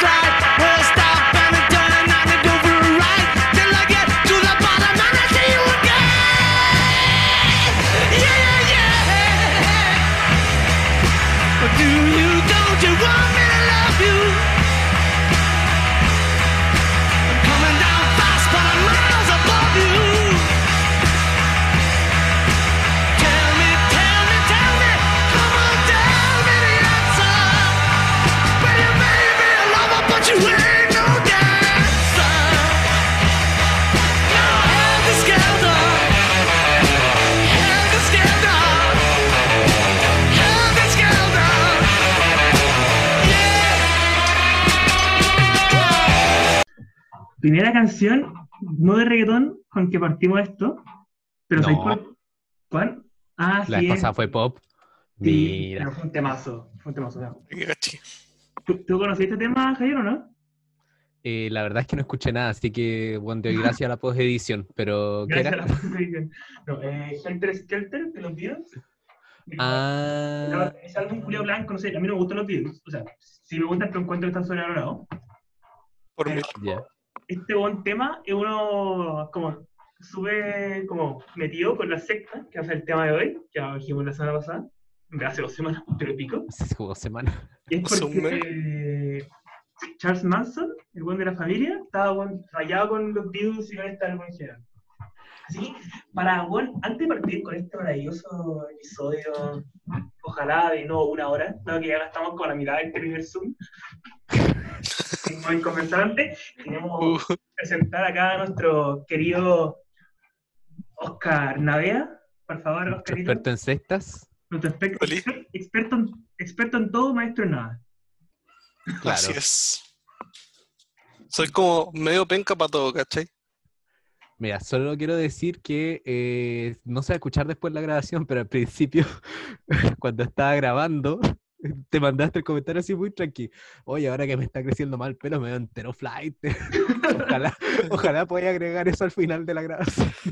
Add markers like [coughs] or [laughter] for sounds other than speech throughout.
slide. Primera canción, no de reggaetón, con que partimos esto. Pero No. ¿sabéis cuál? ¿Cuál? Ah, La sí. vez es- pasada fue pop. sí, Mira. pero fue un temazo. Fue un temazo. ¿Tú, tú conociste este tema, Javier, o no? Eh, la verdad es que no escuché nada, así que bueno, doy gracias a la postedición. Pero, ¿qué Gracias era? a la posición. No, eh, Helter Skelter de los Beatles. Ah, Ese álbum Julio Blanco, no sé, a mí no me gustan los Beatles. O sea, sí me gustan, pero encuentro que están sobrevalorados. Por mí. ya. Este buen tema es uno como sube como metido con la secta, que va a ser el tema de hoy, que dijimos la semana pasada, hace dos semanas, pero pico. Hace dos semanas. Y es Hace porque Charles Manson, el buen de la familia, estaba buen, rayado con los Beatles y con este álbum en general. Así que, para, bueno, antes de partir con este maravilloso episodio, ojalá de no una hora, dado que ya gastamos con la mitad del primer Zoom, [laughs] como el conversante, queremos Uh, presentar acá a nuestro querido Oscar Navea. Por favor, Oscarito. experto en sextas. Nuestro exper- Oli. exper- experto, en, experto en todo, maestro en nada. Claro. Así es. Soy como medio penca para todo, ¿cachai? Mira, solo quiero decir que eh, no se va a escuchar después la grabación, pero al principio, [laughs] cuando estaba grabando, [laughs] te mandaste el comentario así muy tranquilo. Oye, ahora que me está creciendo mal el pelo, me veo entero flight. [laughs] ojalá, ojalá pueda agregar eso al final de la grabación. [laughs]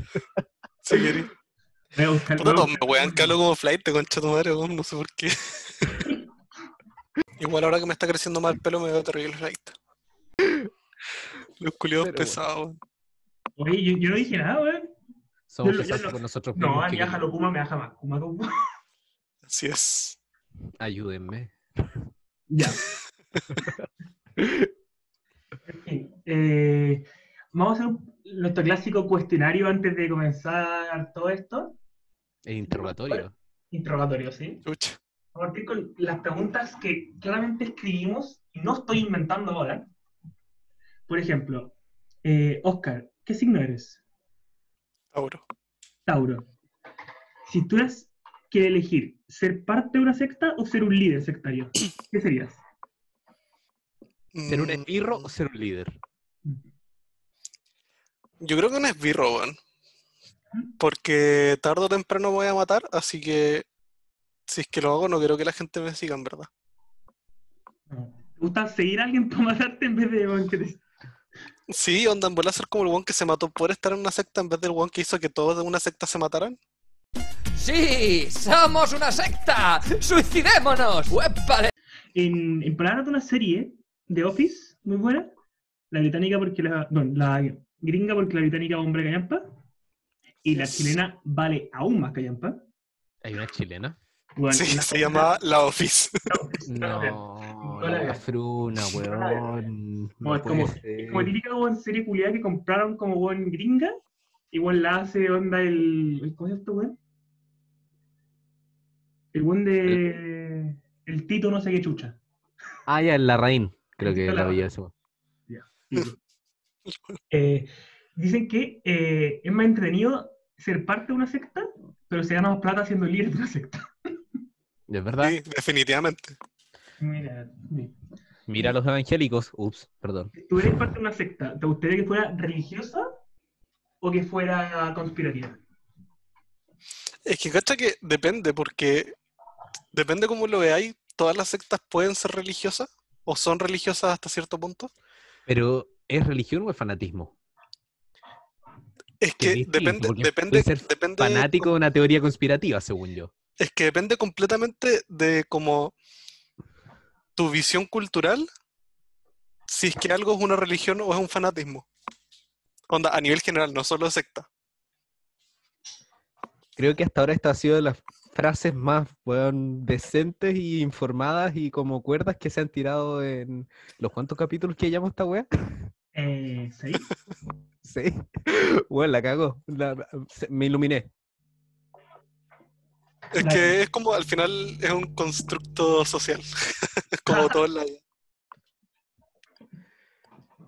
Si a todos me buscar- wean que hablo como flight, concha tu madre, weón, no sé por qué. Igual ahora que me está creciendo mal el pelo me veo terrible flight. Los culiados bueno. pesados, weón. Oye, yo, yo no dije nada, weón. Somos Yo lo- yo pesados con nosotros No, mismos. a mí. Aja lo Kuma me baja más. Kuma. Así es. Ayúdenme. Ya. En fin, eh, vamos a hacer un- nuestro clásico cuestionario antes de comenzar todo esto. El interrogatorio. Interrogatorio, ¿sí? Chucha. a partir con las preguntas que claramente escribimos y no estoy inventando ahora. Por ejemplo, eh, Oscar, ¿qué signo eres? Tauro. Tauro. Si tú eras que elegir ser parte de una secta o ser un líder sectario, [clears throat] ¿qué serías? ¿Ser un Mm, esbirro o ser un líder? Yo creo que un esbirro, weón. Porque tarde o temprano me voy a matar, así que si es que lo hago, no quiero que la gente me siga, en verdad. No. ¿Te gusta seguir a alguien [laughs] para matarte en vez de weón, que te- Sí, onda, en a ser como el one que se mató por estar en una secta en vez del one que hizo que todos de una secta se mataran. ¡Sí! ¡Somos una secta! ¡Suicidémonos! ¡Uépale! En, en palabras de una serie de Office, muy buena, la británica porque la, no, la gringa porque la británica va hombre callampa, y la chilena vale aún más callampa. ¿Hay una chilena? Bueno, Sí, la- se llama La Office. No, [laughs] la fruna, weón. No, es como, es como típica weón, serie culiada que compraron como buen gringa, igual la hace onda el. ¿Cómo se llama este weón? El buen de. El Tito no sé qué chucha. Ah, ya, en la raín. Creo que la vi eso. Tito. Eh, dicen que eh, es más entretenido ser parte de una secta, pero se gana más plata siendo líder de una secta. ¿Es verdad? Sí, definitivamente. Mira, mira. Mira a los evangélicos. Ups, perdón. Si tú eres parte de una secta, ¿te gustaría que fuera religiosa o que fuera conspirativa? Es que cacha que depende, porque depende cómo lo veáis, todas las sectas pueden ser religiosas o son religiosas hasta cierto punto. Pero, ¿es religión o es fanatismo? Es Que es depende, depende, ser depende, Fanático de una teoría conspirativa, según yo. es que depende completamente de como tu visión cultural si es que algo es una religión o es un fanatismo. Onda, a nivel general, no solo secta. Creo que hasta ahora esta ha sido las frases más weón, decentes y informadas y como cuerdas que se han tirado en los cuantos capítulos que llamamos esta wea. Eh, ¿seis? Sí. [laughs] Bueno, la cago. me iluminé. Es que es como, al final, es un constructo social. [laughs] como todo en la vida.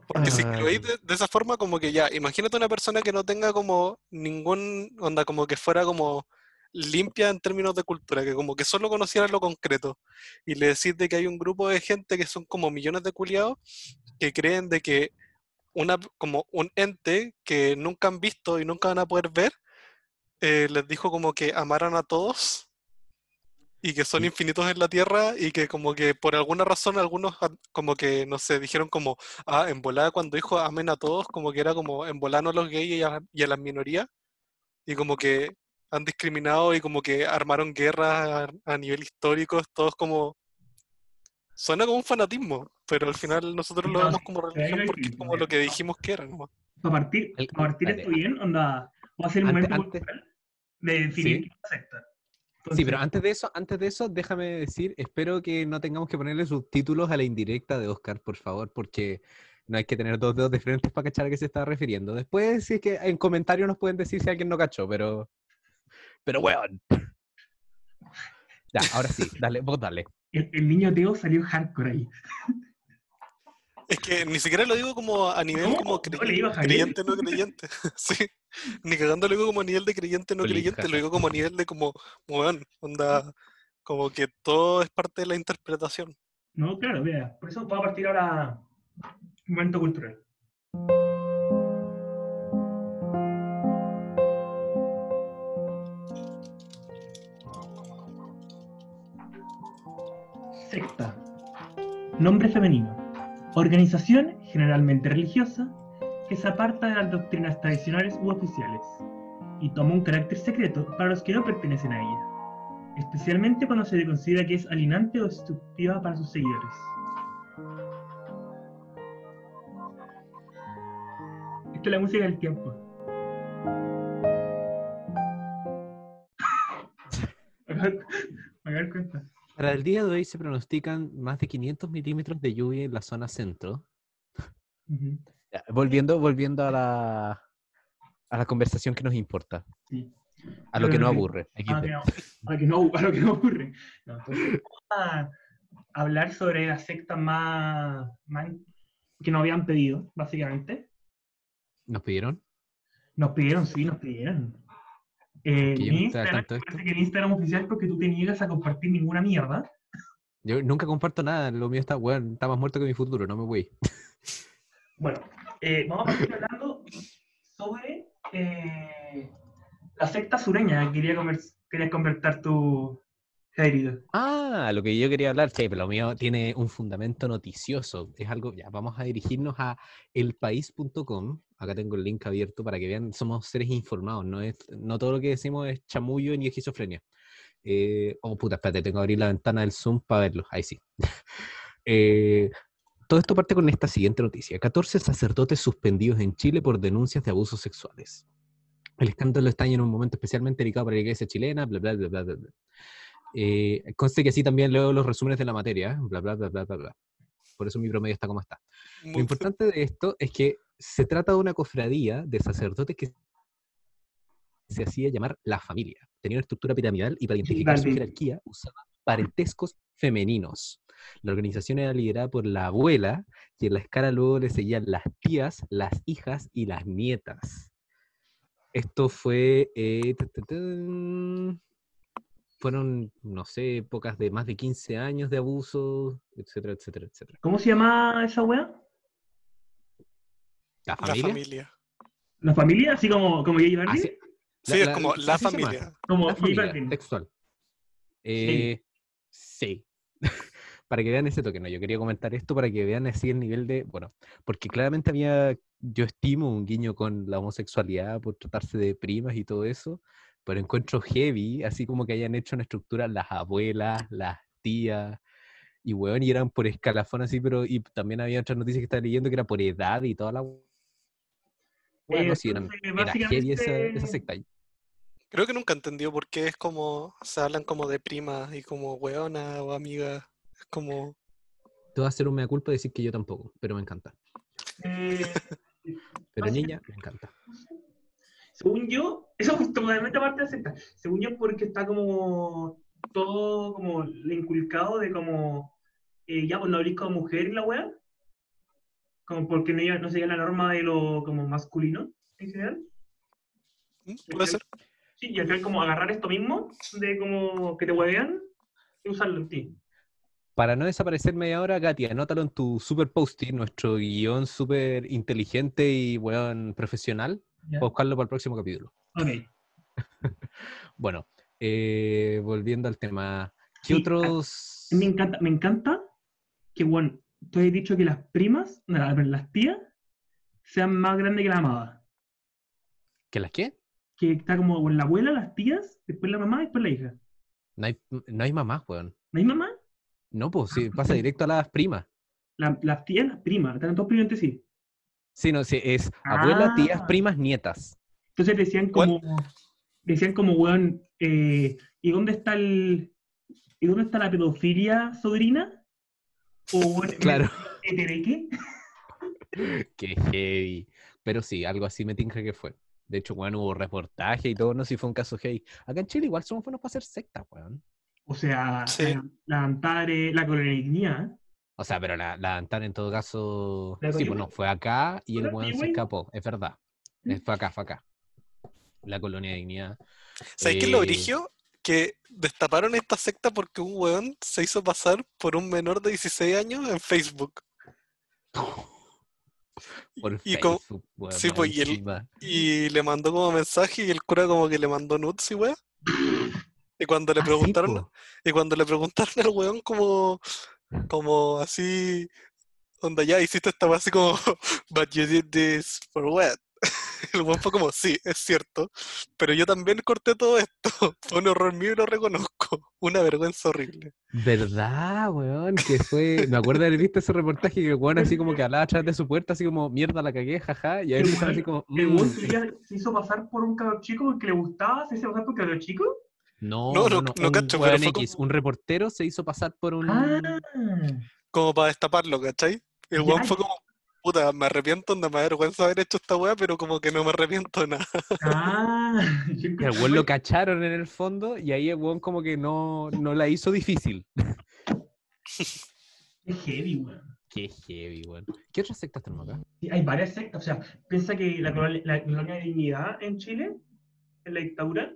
Porque si lo veis de, de esa forma, como que ya, imagínate una persona que no tenga como ningún onda, como que fuera como limpia en términos de cultura, que como que solo conociera lo concreto. Y le decís de que hay un grupo de gente que son como millones de culiados que creen de que una, como un ente que nunca han visto y nunca van a poder ver, eh, les dijo como que amaran a todos y que son Sí. infinitos en la Tierra y que como que por alguna razón algunos como que, no sé, dijeron como, ah, en volada cuando dijo amen a todos, como que era como en volada no a los gays y a, y a las minorías y como que han discriminado y como que armaron guerras a, a nivel histórico, todos como... Suena como un fanatismo, pero al final nosotros lo No, vemos como religión porque es como lo que dijimos que era. Para partir, El- para partir esto bien, onda, va a ser Antes- momento antes- cultural de definir Sí. qué secta. Sí, pero antes de eso, antes de eso, déjame decir, espero que no tengamos que ponerle subtítulos a la indirecta de Oscar, por favor, porque no hay que tener dos dedos diferentes para cachar a qué se está refiriendo. Después, si es que en comentarios nos pueden decir si alguien no cachó, pero. Pero weón. Ya, ahora sí, dale, vos dale. el, el niño Teo salió hardcore ahí. Es que ni siquiera lo digo como a nivel ¿Cómo? como Javier. creyente, no creyente. [laughs] sí. Ni cagando lo digo como a nivel de creyente, no creyente, lo digo como a nivel de como, weón, onda, como que todo es parte de la interpretación. No, claro, vea. Por eso va a partir ahora un momento cultural. Secta. Nombre femenino. Organización generalmente religiosa que se aparta de las doctrinas tradicionales u oficiales y toma un carácter secreto para los que no pertenecen a ella especialmente cuando se le considera que es alienante o destructiva para sus seguidores. Esta es la música del tiempo. [laughs] Me acabo de dar cuenta. Para el día de hoy se pronostican más de 500 milímetros de lluvia en la zona centro. Volviendo, volviendo a la, a la conversación que nos importa, sí. a lo que no aburre. A lo que no, a lo que no, a lo que no ocurre. No, entonces, vamos a hablar sobre las sectas más, más que nos habían pedido, básicamente. ¿Nos pidieron? Nos pidieron, sí, nos pidieron. Eh, mi Instagram, parece que el Instagram oficial porque tú te niegas a compartir ninguna mierda. Yo nunca comparto nada, lo mío está, weón, está más muerto que mi futuro, no me voy. Bueno, eh, vamos a partir hablando sobre eh, la secta sureña que quería querías convertir tu Ah, lo que yo quería hablar, sí, pero lo mío tiene un fundamento noticioso. Es algo, ya, vamos a dirigirnos a elpaís.com. Acá tengo el link abierto para que vean, somos seres informados, no es, no todo lo que decimos es chamullo ni esquizofrenia. Eh, oh, puta, espérate, tengo que abrir la ventana del Zoom para verlo. Ahí sí. [laughs] Eh, todo esto parte con esta siguiente noticia. 14 sacerdotes suspendidos en Chile por denuncias de abusos sexuales. El escándalo está en un momento especialmente delicado para la iglesia chilena, bla, bla, bla, bla, bla. Eh, conste que así también leo los resúmenes de la materia, ¿eh? bla, bla, bla, bla, bla, bla. Por eso mi promedio está como está. Lo importante de esto es que se trata de una cofradía de sacerdotes que se hacía llamar la familia. Tenía una estructura piramidal y para identificar su jerarquía usaba parentescos femeninos. La organización era liderada por la abuela y en la escala luego le seguían las tías, las hijas y las nietas. Esto fue... eh, ta, ta, tan, fueron, no sé, épocas de más de 15 años de abuso, etcétera, etcétera, etcétera. ¿Cómo se llama esa wea? ¿La La familia? familia. ¿La familia? Así como, como J Balvin. Así- Sí, es como la familia. Como La familia, textual. Eh, sí. [laughs] para que vean ese toque, no, yo quería comentar esto para que vean así el nivel de, bueno, porque claramente había, yo estimo un guiño con la homosexualidad por tratarse de primas y todo eso, pero encuentro heavy, así como que hayan hecho una estructura las abuelas, las tías, Y weón, y eran por escalafón así, pero y también había otras noticias que estaba leyendo que era por edad y toda la weá. Eh, no, sí, eran- era heavy esa, esa secta. ahí. Creo que nunca entendió por qué es como, se hablan como de prima y como weona o amiga. Es como, Te voy a hacer un mea culpa y decir que yo tampoco, pero me encanta. Eh, Pero niña, me encanta. según yo, eso es totalmente aparte de la secta. Según yo, porque está como todo como le inculcado de como eh, ya pues no hablís como mujer en la wea. Como porque no, no sería la norma de lo como masculino en general. ¿mm? puede ser. Sí, y al final como agarrar esto mismo, de como que te huevean, y usarlo en ti. Para no desaparecer media hora, Katy, anótalo en tu super post nuestro guion súper inteligente y weón profesional, para buscarlo para el próximo capítulo. Ok. [laughs] Bueno, eh, volviendo al tema, ¿qué Sí, otros? Me encanta, me encanta que, bueno, tú has dicho que las primas, no, las tías, sean más grandes que la amada. ¿Que las qué? Que está como bueno, la abuela, las tías, después la mamá y después la hija. No hay, no hay mamás, weón. ¿No hay mamá? No, pues sí, pasa directo a las primas. La- las tías, las primas, están todos primas entre sí. Sí, no, sí, es abuela, tías, Ah. primas, nietas. Entonces decían ¿Cuál? como, decían como, weón, eh, ¿y dónde está el, ¿y dónde está la pedofilia sobrina? O, weón, Claro. ¿Etereque? [laughs] Qué heavy. Pero sí, algo así me tinca que fue. De hecho, weón, hubo reportaje y todo, no sé si fue un caso heavy. Acá en Chile igual somos buenos para hacer sectas, weón. O sea, Sí. la, la Antare, la colonialidad. O sea, pero la, la en todo caso. ¿La Sí, Coyhaique? bueno, fue acá y el ¿Fue la weón se escapó, es verdad. ¿Mm? Eh, Fue acá, fue acá. La colonia de dignidad. ¿Sabes qué es lo Eh, brigio? Que destaparon esta secta porque un weón se hizo pasar por un menor de 16 años en Facebook. [laughs] Por Y como- Facebook, weón, sí, pues, y el- encima. Y le mandó como mensaje y el cura como que le mandó nudes y weón. Y cuando le Ah, sí, preguntaron, y cuando le preguntaron al weón como, como así, onda ya hiciste esta weá", así como, [laughs] but you did this for what? [laughs] El weón fue como, sí, es cierto, pero yo también corté todo esto, [laughs] fue un error mío y lo reconozco, una vergüenza horrible. ¿Verdad, weón? Que fue. Me acuerdo de haber visto ese reportaje que el weón así como que hablaba atrás de su puerta, así como mierda la cagué, jaja. Y ahí El empezaron así como. El "Mm". se hizo pasar por un cabrón chico porque le gustaba, se hizo pasar por cabrón chico. No, No, no, no- no, no un cacho, pero weón fue X, como- un reportero se hizo pasar por un. Ah, Como para destaparlo, ¿cachai? El weón fue como, puta, me arrepiento, onda, me da vergüenza haber hecho esta weá, pero como que no me arrepiento de nada. ah. [laughs] Encontré- weón lo cacharon en el fondo y ahí el weón como que no, no la hizo difícil. Es heavy, weón. Qué heavy, weón. ¿Qué otras sectas tenemos acá? Sí, hay varias sectas. O sea, piensa que la, colon- la colonia de dignidad en Chile, en la dictadura,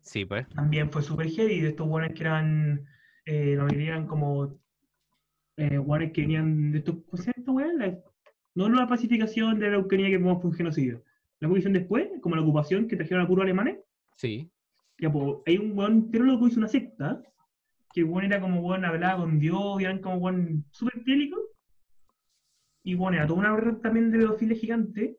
Sí, pues. también fue súper heavy. De estos buenos que eran, eh, la mayoría eran como eh, buenos que venían de estos, ¿cómo se llama esta weá? La- no la pacificación de la Ucrania que fue un genocidio. La ocupación después, como la ocupación que trajeron a puros alemanes, Sí. ya, pues, hay un weón, pero loco hizo una secta, que weón era como weón, hablaba con Dios, y eran como weón súper clínico, y bueno, era toda una red también de pedofilia gigante,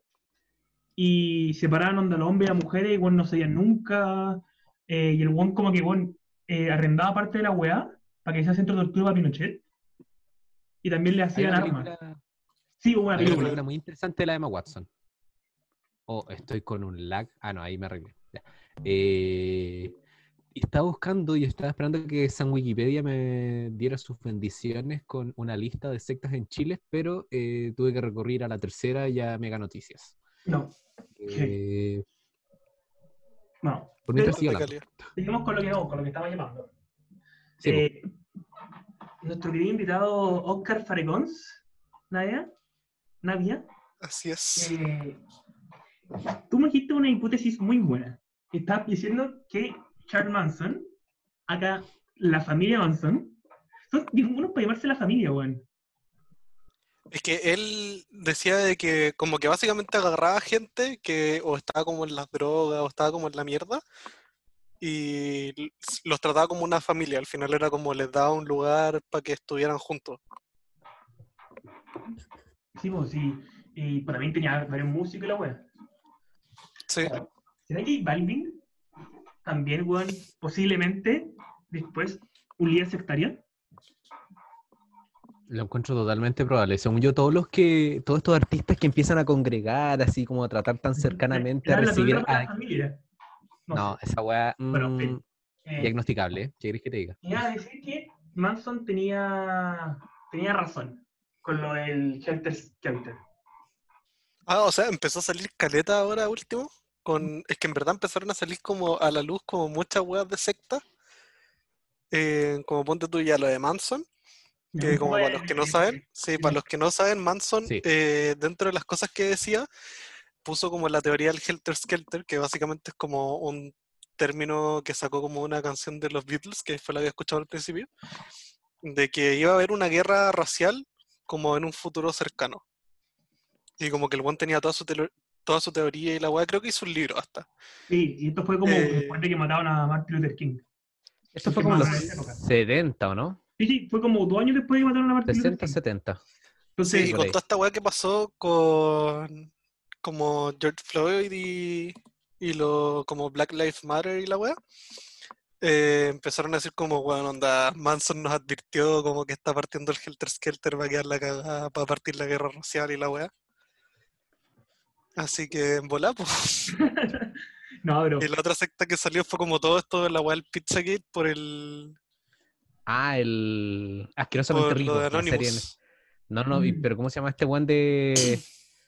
y separaban onda los hombres y las mujeres, y weón no sabían nunca, eh, y el weón como que weón eh, arrendaba parte de la weá, para que sea centro de tortura para Pinochet, y también le hacían armas. película, Sí, hubo una hay una película. película muy interesante de la Emma Watson. Oh, estoy con un lag. Ah, no, ahí me arreglé. Ya. Eh, estaba buscando y estaba esperando que San Wikipedia me diera sus bendiciones con una lista de sectas en Chile, pero eh, tuve que recurrir a la tercera y a Mega Noticias. No, Eh, no. por mientras De. Seguimos con lo que, con lo que estaba llamando. Sí, po. Eh, nuestro querido invitado Oscar Faregons, Nadia, Nadia, Así es. eh, tú me dijiste una hipótesis muy buena. Estabas diciendo que Charles Manson, acá la familia Manson, son unos para llamarse la familia, weón. Es que él decía de que como que básicamente agarraba gente que o estaba como en las drogas o estaba como en la mierda y los trataba como una familia. Al final era como les daba un lugar para que estuvieran juntos. Sí, pues sí. Y para mí tenía varios músicos y la weón. Sí. ¿Será que Balvin también, weón, posiblemente después un líder sectario? Lo encuentro totalmente probable. Según yo, todos los que, todos estos artistas que empiezan a congregar, así como a tratar tan cercanamente a recibir a-. No, No, sé. esa weá. Bueno, mm, Eh, diagnosticable, ¿eh? ¿Qué querés que te diga? Iba a decir que Manson tenía, tenía razón con lo del Helter Skelter. Ah, o sea, empezó a salir caleta ahora último. Con... Es que en verdad empezaron a salir como a la luz como muchas weas de secta. Eh, como ponte tú ya lo de Manson. Que como para los que no saben, sí, para los que no saben, Manson, Sí. eh, dentro de las cosas que decía, puso como la teoría del Helter Skelter, que básicamente es como un término que sacó como una canción de los Beatles, que fue la que había escuchado al principio, de que iba a haber una guerra racial como en un futuro cercano. Y como que el buen tenía toda su, toda su teoría y la weá, creo que hizo un libro hasta. Sí, y esto fue como Eh, después de que mataron a Martin Luther King. Esto fue como en los más en esa época. 70, ¿o no? Sí, sí, fue como dos años después de que mataron a Martin 60, Luther King. 70. Entonces, Sí, y con toda esta weá que pasó con como George Floyd y, y lo como Black Lives Matter y la weá, eh, empezaron a decir como, weón, onda, Manson nos advirtió como que está partiendo el Helter Skelter, va a quedar la cagada para partir la guerra racial y la weá. Así que en volá, pues. [laughs] no, pero Y la otra secta que salió fue como todo esto de la weá del Pizzagate por el Ah, el asquerosamente por rico. lo de la serie Anonymous. No, no, Mm. pero ¿cómo se llama este one de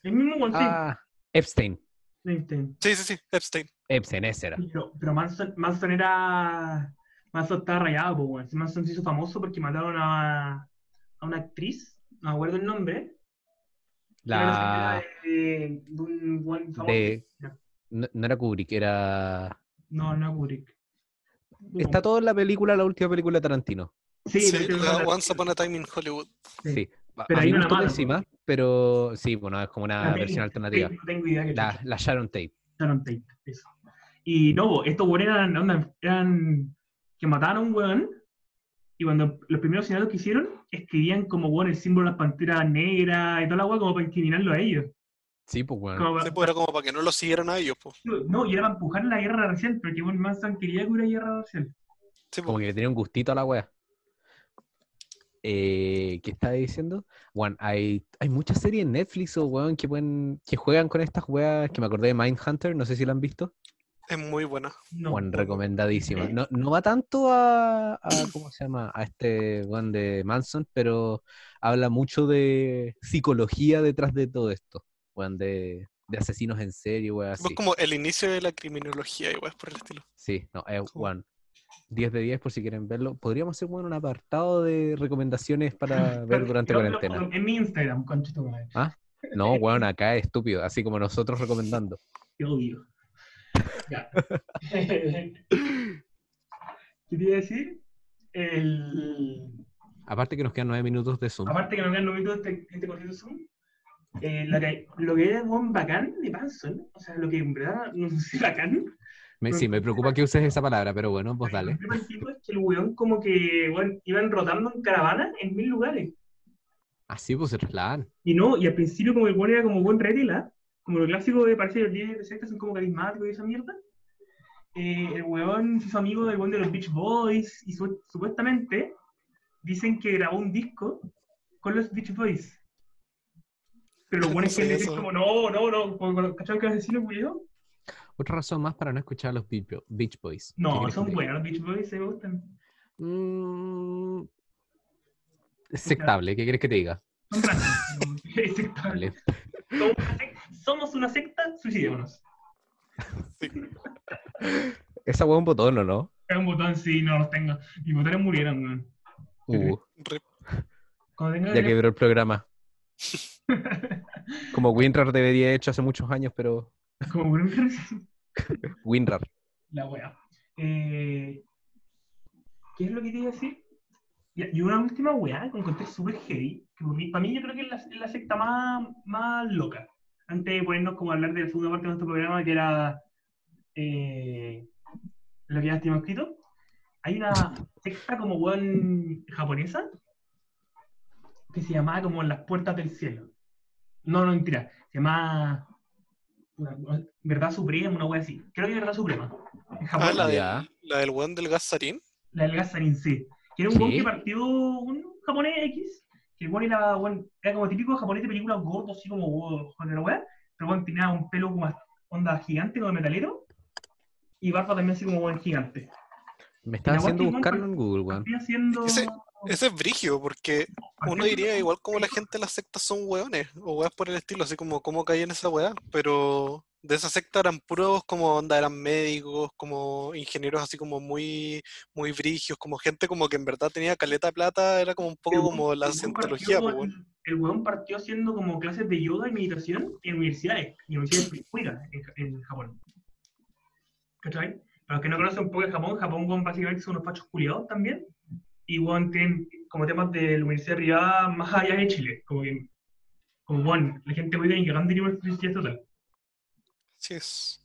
el mismo Thing. ah, Epstein? Einstein. Sí, sí, sí, Epstein. Epstein, ese era. Pero, pero Manson, Manson era. Manson estaba rayado, pues, weón. Manson se hizo famoso porque mataron a, a una actriz, no me acuerdo el nombre. era La de, de un buen famoso. de no, no era Kubrick, era No, no Kubrick. está todo en la película, la última película de Tarantino. Sí, Sí, la Once Upon a Time in Hollywood. Sí. Sí. Pero a hay mí me una pésima, pero sí, bueno, es como una La versión alternativa. No tengo idea que La, la Sharon Tate. Sharon Tate, eso. Y no, estos weones eran, onda, eran que mataron a un weón y cuando los primeros señalados que hicieron escribían como weón el símbolo de las panteras negras y toda la weá como para incriminarlo a ellos. Sí, pues bueno. Como Sí, pues era como para que no lo siguieran a ellos, pues. no, y era para empujar la guerra racial, porque weón Manson quería que hubiera guerra racial. Sí, Como pues. que le tenía un gustito a la wea. Eh, ¿Qué estaba diciendo? Bueno, hay, hay muchas series en Netflix o weón que pueden, que juegan con estas weas que me acordé de Mindhunter, no sé si la han visto. Es muy buena. No, Bueno, no, recomendadísima. No, no va tanto a, a- ¿cómo se llama? A este weón de Manson, pero habla mucho de psicología detrás de todo esto. Weón, de, de asesinos en serie, weón, así. como el inicio de la criminología, igual por el estilo. Sí, no, es one. 10 de 10 por si quieren verlo. Podríamos hacer bueno, un apartado de recomendaciones para [laughs] ver durante lo cuarentena. En mi Instagram, conchito madre. No, weón, acá es estúpido, así como nosotros recomendando. Te odio. Ya. ¿Qué te iba a decir? El... Aparte que nos quedan 9 minutos de Zoom. Aparte que no vean minutos este, este cortito Zoom, eh, lo, que, lo que era buen bacán de Manson, o sea, lo que en verdad no sé si bacán, Me- sí, me preocupa que uses esa palabra, pero bueno, pues dale. el tipo es que el weón como que bueno, iban rotando en caravana en mil lugares. Así pues se trasladan. Y no, y al principio como el weón era como buen retila, como lo clásico de parece que los líderes de sectas son como carismáticos y esa mierda. eh, el weón se hizo amigo del weón de los Beach Boys y su- supuestamente dicen que grabó un disco con los Beach Boys. Pero los No buenos que dicen como, no, no, no, ¿cachai que asesinos, weón? Otra razón más para no escuchar a los Beach Bo- Beach Boys. ¿Qué No, son buenos los Beach Boys, se me gustan. Mm, Sectable, ¿qué quieres que te diga? Son es. [laughs] Vale. Somos una secta, somos una secta, suicidémonos. [laughs] Esa hueá un botón, ¿o no? Es un botón, sí, no los tengo. Mis botones murieron, weón. Uh, ya quebró el programa. [laughs] Como WinRAR debería hecho hace muchos años, pero [laughs] Como WinRAR. La wea. Eh, ¿Qué es lo que te iba a decir? Y una última wea que encontré súper heavy, que para mí yo creo que es la, secta más, más loca. Antes de ponernos como a hablar de la segunda parte de nuestro programa, que era eh, lo que ya estimamos escrito, hay una secta como weón japonesa que se llamaba como las puertas del cielo. No, no, mentira. Se llama una- Verdad Suprema, una wea así. Creo que Verdad Suprema. En Japón, Ah, la, del, la del weón del gasarín. la del Gazarin, sí. Que era un weón Sí. que partió un japonés X que el weón era, weón, era como típico japonés de películas gordo, así como weón, con la weá, pero weón tenía un pelo como onda gigante, como de metalero, y barba también así como weón gigante. Me estaba haciendo buscarlo en Google, weón. Haciendo... Ese- Ese es brigio, porque uno diría igual como la gente de las sectas son hueones, o weas por el estilo, así como cómo caí en esa wea, pero de esa secta eran puros como onda, eran médicos, como ingenieros así como muy, muy brigios, como gente como que en verdad tenía caleta de plata, era como un poco El como la cientología, pues. El weón partió haciendo como clases de yoga y meditación en universidades, y universidades públicas en, en Japón. ¿Cachai? Para los que no conocen un poco de Japón, Japón, weón, básicamente son unos fachos culiados también, y weón, tienen como temas de la universidad privada más allá de Chile, como que, como weón, la gente muy bien que tiene una universidad total. Sí es.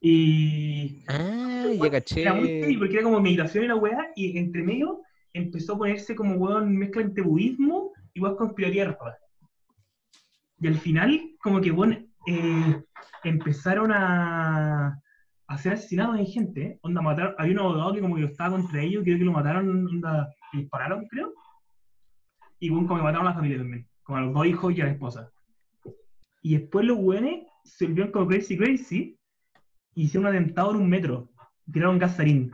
Y Ah, ya caché. era muy porque era como meditación y la weá, y entre medio empezó a ponerse como weón mezcla entre budismo y weón conspiraría rara. Y al final, como que weón, eh, empezaron a, a ser asesinados en gente. Onda, mataron, había un abogado que como que estaba contra ellos, creo que lo mataron, onda, le dispararon, creo. Y weón, como que mataron a la familia también, como a los dos hijos y a la esposa. Y después los weones se volvieron como crazy crazy y hicieron un atentado en un metro. Tiraron gasarín.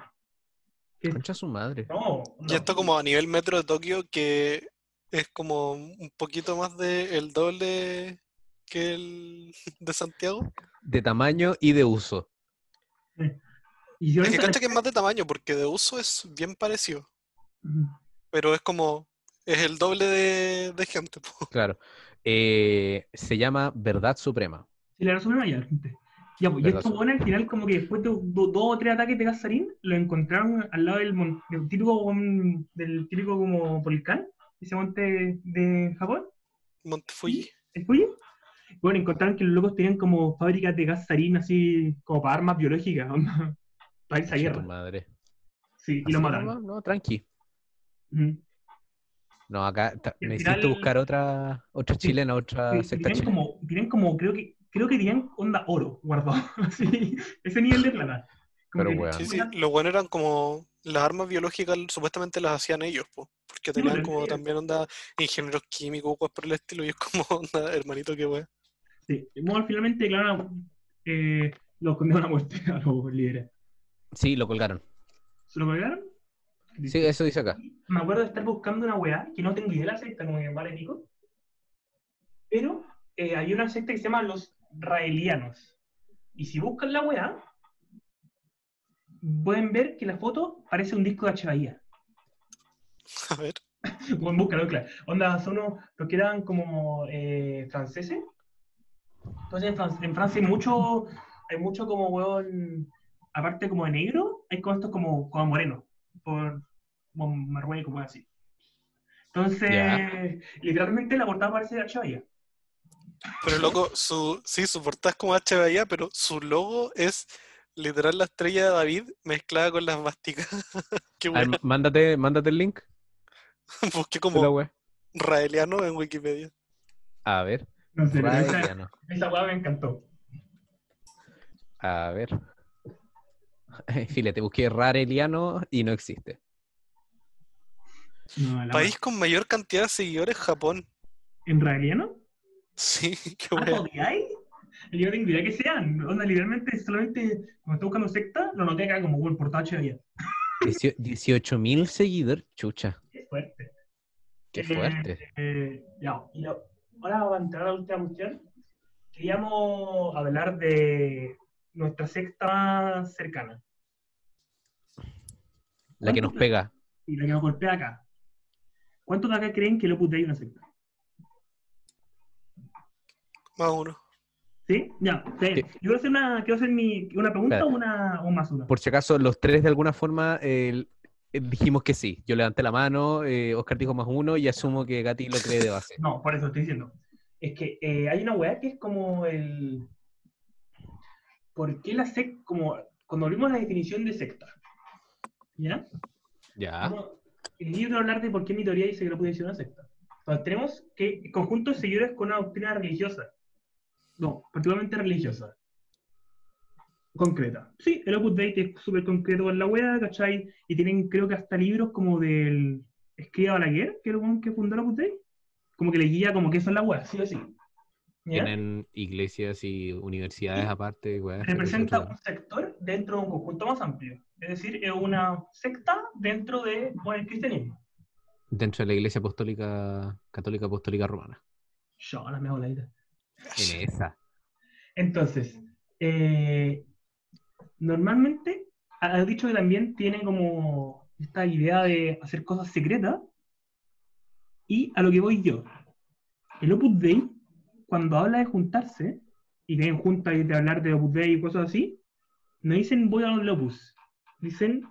¿Qué? Concha su madre. No, Y esto como a nivel metro de Tokio, que es como un poquito más de el doble que el de Santiago. De tamaño y de uso. [laughs] Hicieron Es que cacha que es más de tamaño, porque de uso es bien parecido, pero es como, es el doble de, de gente. po. [laughs] Claro. Eh, se llama Verdad Suprema. Sí, la resumen allá, gente. Ya, pues, y Verdad, estos sí. buenos al final, como que después de do- dos o tres ataques de gasarín, lo encontraron al lado del, mon- del típico, mon- del típico como volcán, ese monte de Japón, Monte Fuji. el Fuji. Bueno, encontraron que los locos tenían como fábricas de gasarín así, como para armas biológicas, [laughs] para irse a guerra. madre. Sí, y lo mataron. No, tranqui. Ujú. No, acá necesito final- buscar otra, otra Sí, chilena, otra Sí, secta chilena. como, tenían como, creo que, creo que tenían onda oro guardado, [laughs] así, ese nivel de plata. Pero que- weón. Sí, sí, lo bueno eran como las armas biológicas supuestamente las hacían ellos, po, porque tenían como sí. también onda ingenieros químicos, cosas por el estilo, y es como [laughs] onda, hermanito, qué wea. Sí, bueno, finalmente, claro, eh, los condenaron a muerte [laughs] a los líderes. Sí, lo colgaron. ¿Se lo colgaron? Sí, eso dice acá. Me acuerdo de estar buscando una weá, que no tengo idea de la secta, como que vale pico. Pero eh, había una secta que se llama los raelianos. Y si buscan la weá, pueden ver que la foto parece un disco de H. Bahía. A ver, [laughs] Bueno, búscalo, claro. Onda, son unos, los que eran como eh, franceses. Entonces en, Fran- en Francia hay mucho, hay mucho como hueón, aparte como de negro, hay como estos como, como morenos, por como Marruecos, como así. Entonces, literalmente la portada parece de H. Bahía. pero loco, su, sí, su portada es como H. Bahía, pero su logo es literal la estrella de David mezclada con las másticas. [laughs] qué ver, wea. mándate, mándate el link. [laughs] Busqué como wea. raeliano en Wikipedia. A ver. No sé, esa, esa hueá me encantó. A ver. [laughs] Fíjate, busqué Rareliano y no existe. No, la País con mayor cantidad de seguidores, Japón. ¿En raeliano? Sí, [laughs] qué ¿Ah, todavía hay? Yo no tengo idea que sean. Onda, literalmente, solamente cuando estoy buscando secta, lo noté acá como buen portada H. Bahía. 18.000 seguidores. Chucha. Qué fuerte. Qué Eh, fuerte. eh, ya, y lo- ahora vamos a entrar a la última cuestión. Queríamos hablar de nuestra secta más cercana La que nos ¿cuánto- pega. y la que nos golpea acá. ¿Cuántos de acá creen que el Opus Dei es una secta? Más uno. ¿Sí? Ya. Sí. Yo quiero hacer una, quiero hacer mi, una pregunta o una o más una. Por si acaso, los tres de alguna forma eh, dijimos que sí. Yo levanté la mano, eh, Oscar dijo más uno y asumo que Gati lo cree de base. No, por eso estoy diciendo. Es que eh, hay una weá que es como el. ¿Por qué la secta? Como cuando abrimos la definición de secta. ¿Ya? Ya. El libro hablar de por qué mi teoría dice que no puede ser una secta. Entonces, tenemos que conjuntos de seguidores con una doctrina religiosa. No, particularmente religiosa. Concreta. Sí, el Opus Dei es súper concreto con la wea, ¿cachai? Y tienen, creo que hasta libros como del Escriba Balaguer, que es el que fundó el Opus Dei. como que le guía como que son las weas, sí o sí. ¿Ya? Tienen iglesias y universidades Y aparte, weá, representa un sector dentro de un conjunto más amplio. Es decir, es una secta dentro de bueno, el cristianismo. dentro de la iglesia apostólica, católica apostólica romana. Yo, la mejor En esa. Entonces, eh, normalmente ha dicho que también tiene como esta idea de hacer cosas secretas. Y a lo que voy yo, el Opus Dei, cuando habla de juntarse, y tienen juntas y de hablar de Opus Dei y cosas así, no dicen voy a los Opus, dicen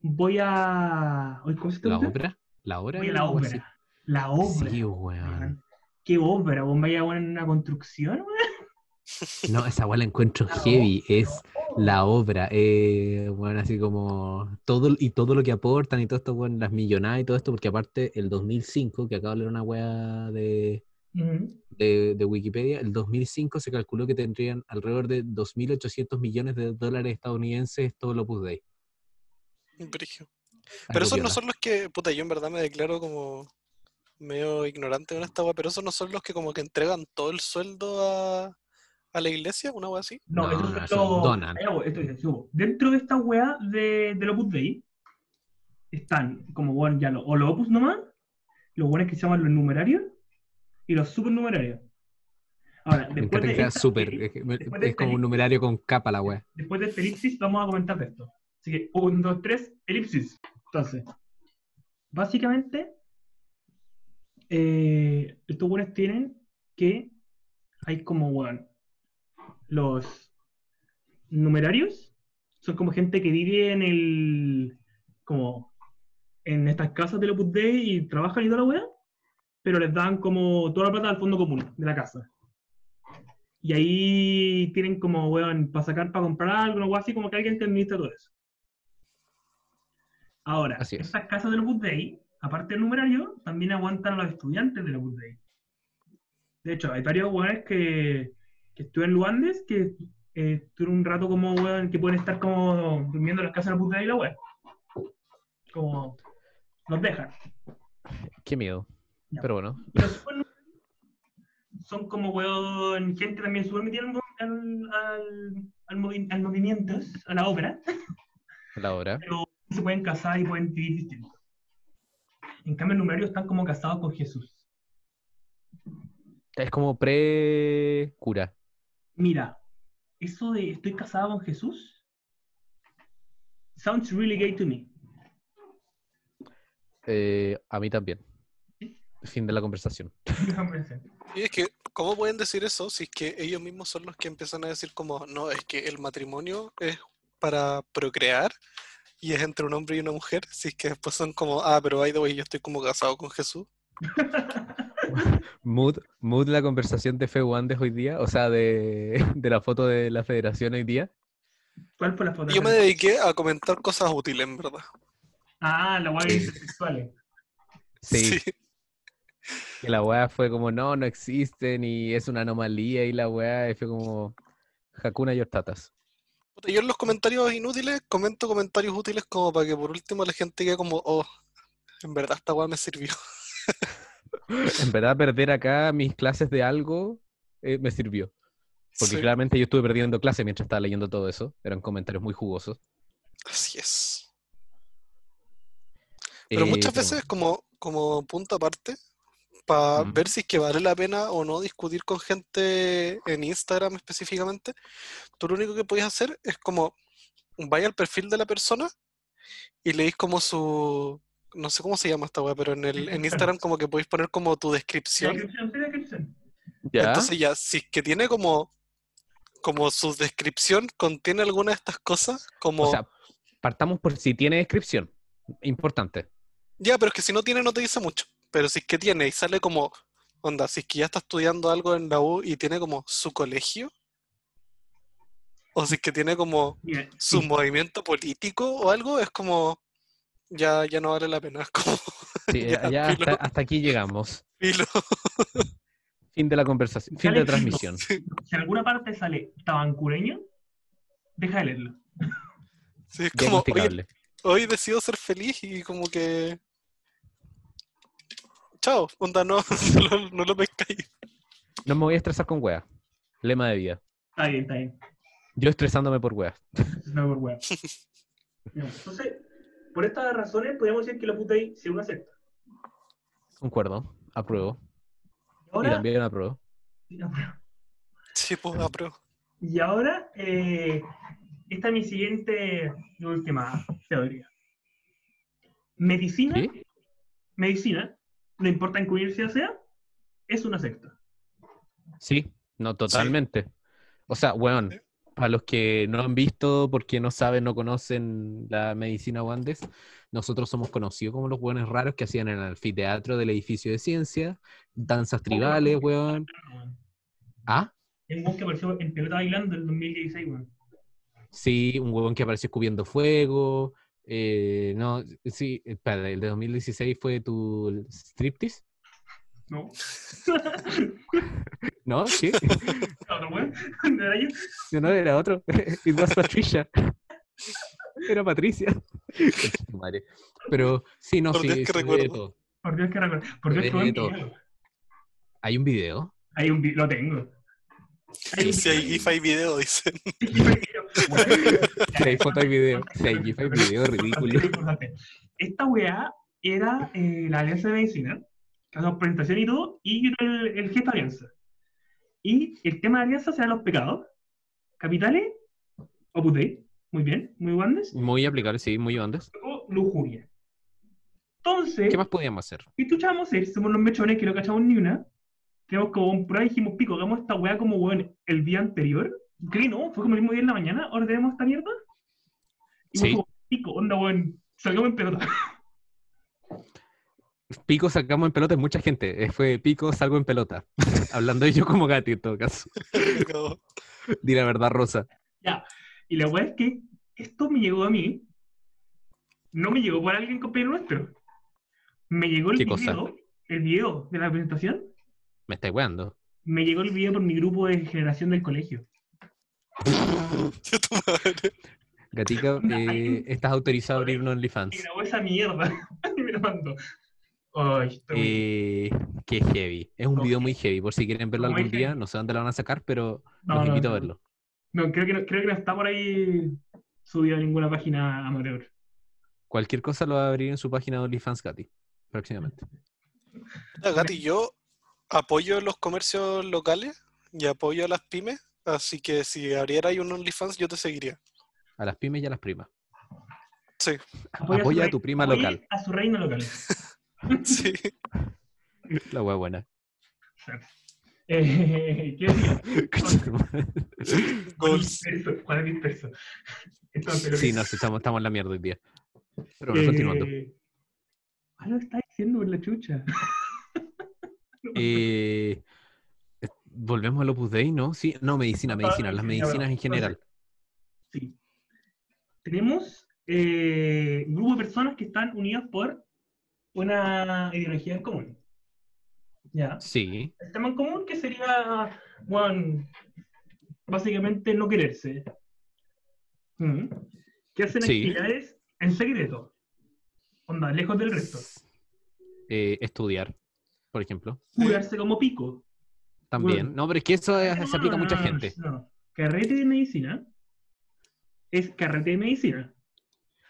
voy a... ¿Cómo se ¿La obra? ¿La obra? Voy a la Algo así. obra. La obra. Sí, weón. ¿Qué obra? ¿Vos vaya a una construcción? weón? No, esa weá la encuentro heavy. Es la obra. Eh, bueno, así como todo y todo lo que aportan y todo esto, bueno, las millonadas y todo esto, porque aparte el 2005, que acabo de leer una weá de, de, de Wikipedia, el 2005 se calculó que tendrían alrededor de 2.800 millones de dólares estadounidenses todo lo Opus Dei. Pero esos no son los que, puta, yo en verdad me declaro como medio ignorante con esta wea, pero esos no son los que como que entregan todo el sueldo a, a la iglesia, una wea así. No, No, son esos los- donan. esto dice, subo. Dentro de esta weá de, del Opus Dei están como bueno, ya los, o los Opus nomás, los buenos que se llaman los numerarios y los supernumerarios. Ahora, Me después de, esta- súper. de- Es, después de es como un numerario con capa la weá. después de este elipsis vamos a comentar de esto. Así que, un, dos, tres, elipsis. Entonces, básicamente, eh, estos buenos tienen que hay como, bueno, los numerarios son como gente que vive en el, como, en estas casas del Opus Dei y trabajan y toda la weá, pero les dan como toda la plata al fondo común de la casa. Y ahí tienen como, weón, para sacar, para comprar algo, algo así, como que alguien que administra todo eso. Ahora, es. estas casas del Opus Dei, aparte del numerario, también aguantan a los estudiantes del Opus Dei. De hecho, hay varios weones que, que estudian Luandes que eh, tuvieron un rato como weón, que pueden estar como durmiendo en las casas del Opus Dei y la weón. Como los dejan. Qué miedo. Ya. Pero bueno, los son como, weón, gente también súper metida al, al, al, movi- al movimiento, a la obra, a la hora. pero se pueden casar y pueden vivir distintos. En cambio, el numerario están como casados con Jesús. Es como pre-cura. Mira, eso de estoy casado con Jesús sounds really gay to me. Eh, a mí también. Fin de la conversación. [laughs] Y es que, ¿cómo pueden decir eso si es que ellos mismos son los que empiezan a decir como, no, es que el matrimonio es para procrear y es entre un hombre y una mujer? Si es que después son como, ah, pero by the way, yo estoy como casado con Jesús. [laughs] Mood, mood la conversación de Feu Andes hoy día, o sea, de, de la foto de la federación hoy día. ¿Cuál fue la foto? Yo me dediqué a comentar cosas útiles, en verdad. Ah, la guay sexuales. Sí. Que la weá fue como, no, no existen y es una anomalía y la weá y fue como Hakuna Yortatas. Yo en los comentarios inútiles comento comentarios útiles como para que por último la gente quede como, oh, en verdad esta weá me sirvió. [laughs] [laughs] En verdad, perder acá mis clases de algo eh, me sirvió. Porque Sí, claramente yo estuve perdiendo clases mientras estaba leyendo todo eso. Eran comentarios muy jugosos. Así es. Pero Eh, muchas veces como, como punto aparte, para ver si es que vale la pena o no discutir con gente en Instagram específicamente, tú lo único que puedes hacer es como vaya al perfil de la persona y leís como su, no sé cómo se llama esta weá, pero en, el, en. Instagram como que podéis poner como tu descripción. Descripción, sí, descripción. ¿Ya? Entonces ya, si es que tiene como, como su descripción contiene alguna de estas cosas, como... O sea, partamos por si tiene descripción. Importante. Ya, pero es que si no tiene, no te dice mucho. Pero si es que tiene y sale como, onda, si es que ya está estudiando algo en la U y tiene como su colegio, o si es que tiene como Mira, su sí, movimiento político o algo, es como, ya, ya no vale la pena. Es [laughs] como, Sí, Ya, ya filo. hasta, hasta aquí llegamos. filo. [laughs] Fin de la conversación. Fin de transmisión. si en alguna parte sale tabancureño, deja de leerlo. Sí, es como, Diagnosticable. hoy decido ser feliz y como que chao, onda, no, [laughs] no, lo- no lo pescáis. No me voy a estresar con weas. Lema de vida. Está bien, está bien. Yo estresándome por weas. No, por. Ya, Entonces, por estas razones, podríamos decir que los putai sea una secta. Concuerdo. Apruebo. Y Ahora, también apruebo. Sí, pues, apruebo. Y ahora, eh, esta es mi siguiente y última teoría. Medicina, ¿Sí? medicina, no importa en qué universidad sea, es una secta. Sí, no, totalmente. O sea, weón, para los que no han visto, porque no saben, no conocen la medicina Wandes, nosotros somos conocidos como los weones raros que hacían en el anfiteatro del edificio de ciencia, danzas tribales, weón. Ah, Es un weón que apareció en Pelota Bailando en 2016, weón. sí, un huevón que apareció escupiendo fuego. eh, no, sí, espera, el de 2016 fue tu striptease, ¿No? [laughs] ¿no? ¿Sí? [laughs] ¿Otro weón? ¿No era yo? No, no, era otro. [laughs] It was Patricia. Era Patricia. Pero sí, no, Por sí, Dios que recuerdo. todo. Por Dios que recuerdo. Por Dios que todo. video. Hay un video. Hay un vi- lo tengo. Hay Si hay GIF, hay video, dicen. [laughs] video. Si hay foto y video. Si hay GIF, hay video, ridículo. Esta weá era eh, la Alianza de Medicina, hacemos presentación y todo, y yo era el, el jefe de Alianza. Y el tema de Alianza serán los pecados capitales, Opus Dei, muy bien, muy grandes, Muy aplicable, sí, muy ondas. o lujuria. Entonces, ¿Qué más podíamos hacer? ¿qué escuchábamos hacer? Somos los mechones que no cachamos ni una. Tenemos como un prueba y dijimos, pico, hagamos esta weá como weón el día anterior. ¿Qué no? Fue como el mismo día en la mañana, ordenemos esta mierda. Y Sí. como, pico, onda weón, salgamos en pelota. [laughs] Pico sacamos en pelota en mucha gente. Eh, Fue pico, salgo en pelota. [laughs] Hablando yo como Gati en todo caso. [laughs] Di la verdad, Rosa. Ya. Y la weá es que esto me llegó a mí. No me llegó por alguien compañero nuestro. Me llegó el ¿Qué video, cosa? el video de la presentación. Me estáis weando. Me llegó el video por mi grupo de generación del colegio. [laughs] Gatica, eh, estás autorizado a abrir un Y OnlyFans. grabó esa mierda. me lo mandó. Ay, Eh, qué heavy. Es un video muy heavy. Por si quieren verlo Muy algún día, no sé dónde lo van a sacar, pero No, los no, invito a verlo. No, creo que no, creo que no está por ahí subido a ninguna página amateur. Cualquier cosa lo va a abrir en su página de OnlyFans Gati, próximamente. Gati, yo apoyo los comercios locales y apoyo a las pymes, así que si abriera un OnlyFans, yo te seguiría. A las pymes y a las primas. Sí, Apoya, Apoya a rei- tu prima apoya local. A su reina local. [laughs] [laughs] sí. La hueá buena. Eh, ¿Qué decía? Goals. Juan disperso. Esto es sí, nos estamos, estamos en la mierda hoy día. Pero bueno, continuando. Eh, ah, lo está diciendo por la chucha. Eh, Volvemos al Opus Dei, ¿no? Sí, no, medicina, medicina, las medicinas en entonces, general. Sí. Tenemos eh, un grupo de personas que están unidas por una ideología en común. ¿Ya? Sí, El tema en común que sería, bueno, básicamente no quererse. Mm. Que hacen Sí. actividades en secreto. Onda, lejos del resto. eh, estudiar, por ejemplo. Curarse como pico. También. Bueno. No, pero es que eso es- No, se aplica a mucha no, no, gente. no. Carrete de medicina es carrete de medicina.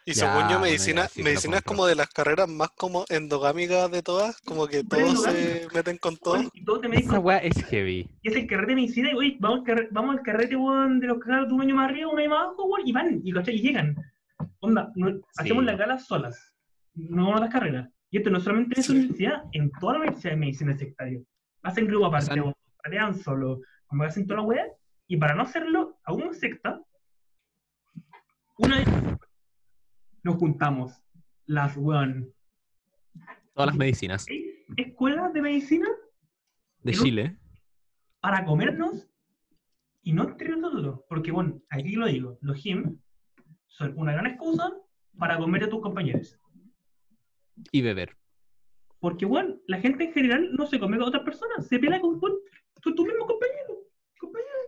Y Ya, según yo, bueno, medicina, ya, sí, medicina es como de las carreras más como endogámicas de todas, como que todos se meten con todo. Y todos te Esa weá es heavy. Y es el carrete de medicina y, oye, vamos vamos al carrete, weón, de los cagados de un año más arriba, un año más abajo, weón, y van, y, y llegan. Onda, no- hacemos las galas solas. No vamos a las carreras. Y esto no solamente en esa Sí. universidad, en toda la universidad de medicina sectario. Hacen grupo aparte, weón, carretean solo, como hacen toda la weá, y para no hacerlo a una secta, una vez nos juntamos, las weón, Todas las medicinas escuelas de medicina de Chile. para comernos y no entre nosotros. Porque, bueno, aquí lo digo, los gym son una gran excusa para comer a tus compañeros. y beber. Porque, bueno, la gente en general no se come con otras personas, se pelea con, con, con tu mismo compañero. compañero.